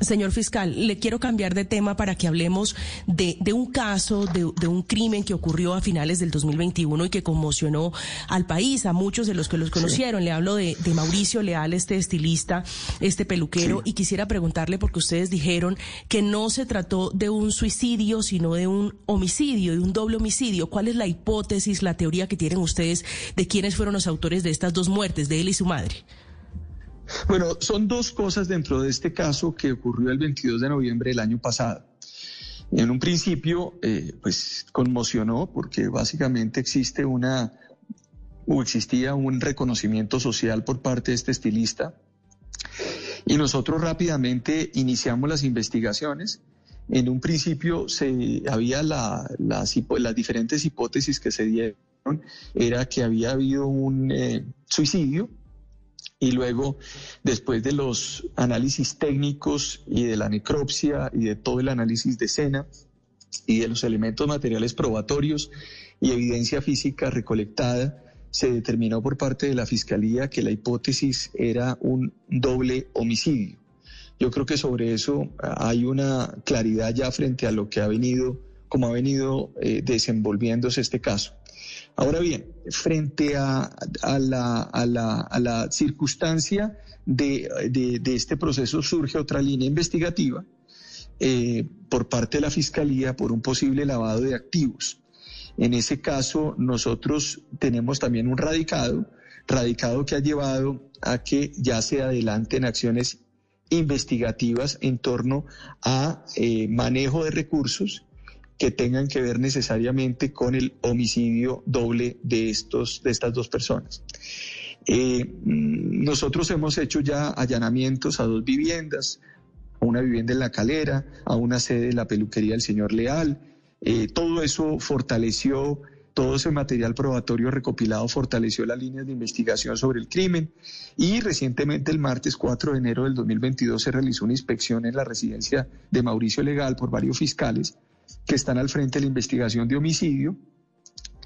Señor fiscal, le quiero cambiar de tema para que hablemos de, un caso, de, un crimen que ocurrió a finales del 2021 y que conmocionó al país, a muchos de los que los conocieron. Le hablo de, Mauricio Leal, este estilista, este peluquero, y quisiera preguntarle, porque ustedes dijeron que no se trató de un suicidio, sino de un homicidio, de un doble homicidio. ¿Cuál es la hipótesis, la teoría que tienen ustedes de quiénes fueron los autores de estas dos muertes, de él y su madre? Bueno, son dos cosas dentro de este caso que ocurrió el 22 de noviembre del año pasado. En un principio, eh, pues conmocionó porque básicamente existe una o existía un reconocimiento social por parte de este estilista y nosotros rápidamente iniciamos las investigaciones. En un principio se había las, las diferentes hipótesis que se dieron era que había habido un eh, suicidio y luego, después de los análisis técnicos y de la necropsia y de todo el análisis de escena y de los elementos materiales probatorios y evidencia física recolectada, se determinó por parte de la Fiscalía que la hipótesis era un doble homicidio. Yo creo que sobre eso hay una claridad ya frente a lo que ha venido, como ha venido eh, desenvolviéndose este caso. Ahora bien, frente a, la, circunstancia de, este proceso surge otra línea investigativa eh, por parte de la Fiscalía por un posible lavado de activos. En ese caso, nosotros tenemos también un radicado, radicado que ha llevado a que ya se adelanten acciones investigativas en torno a eh, manejo de recursos que tengan que ver necesariamente con el homicidio doble de, estos, de estas dos personas. Eh, nosotros hemos hecho ya allanamientos a dos viviendas, a una vivienda en La Calera, a una sede de la peluquería del señor Leal. Eh, todo eso fortaleció, todo ese material probatorio recopilado fortaleció las líneas de investigación sobre el crimen y recientemente el martes 4 de enero del 2022 se realizó una inspección en la residencia de Mauricio Legal por varios fiscales que están al frente de la investigación de homicidio,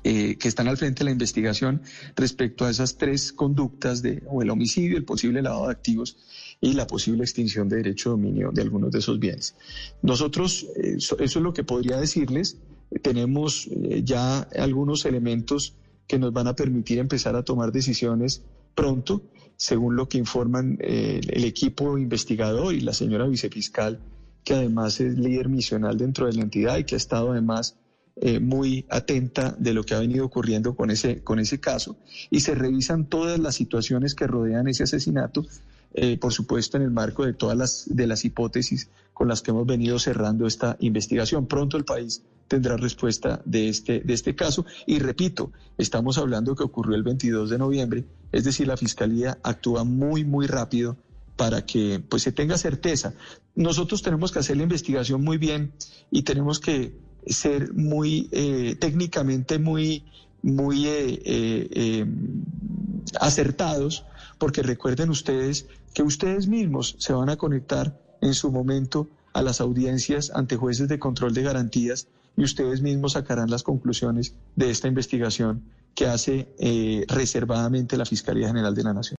eh, que están al frente de la investigación respecto a esas tres conductas de o el homicidio, el posible lavado de activos y la posible extinción de derecho de dominio de algunos de esos bienes. Nosotros, eh, eso, es lo que podría decirles. Tenemos eh, ya algunos elementos que nos van a permitir empezar a tomar decisiones pronto, según lo que informan el equipo investigador y la señora vicefiscal que además es líder misional dentro de la entidad y que ha estado además eh, muy atenta de lo que ha venido ocurriendo con ese, con ese caso. Y se revisan todas las situaciones que rodean ese asesinato, eh, por supuesto en el marco de todas las, de las hipótesis con las que hemos venido cerrando esta investigación. Pronto el país tendrá respuesta de este, de este caso. Y repito, estamos hablando que ocurrió el 22 de noviembre, es decir, la Fiscalía actúa muy, muy rápido para que pues se tenga certeza. Nosotros tenemos que hacer la investigación muy bien y tenemos que ser muy eh, técnicamente muy muy eh, eh, acertados, porque recuerden ustedes que ustedes mismos se van a conectar en su momento a las audiencias ante jueces de control de garantías y ustedes mismos sacarán las conclusiones de esta investigación que hace reservadamente la Fiscalía General de la Nación.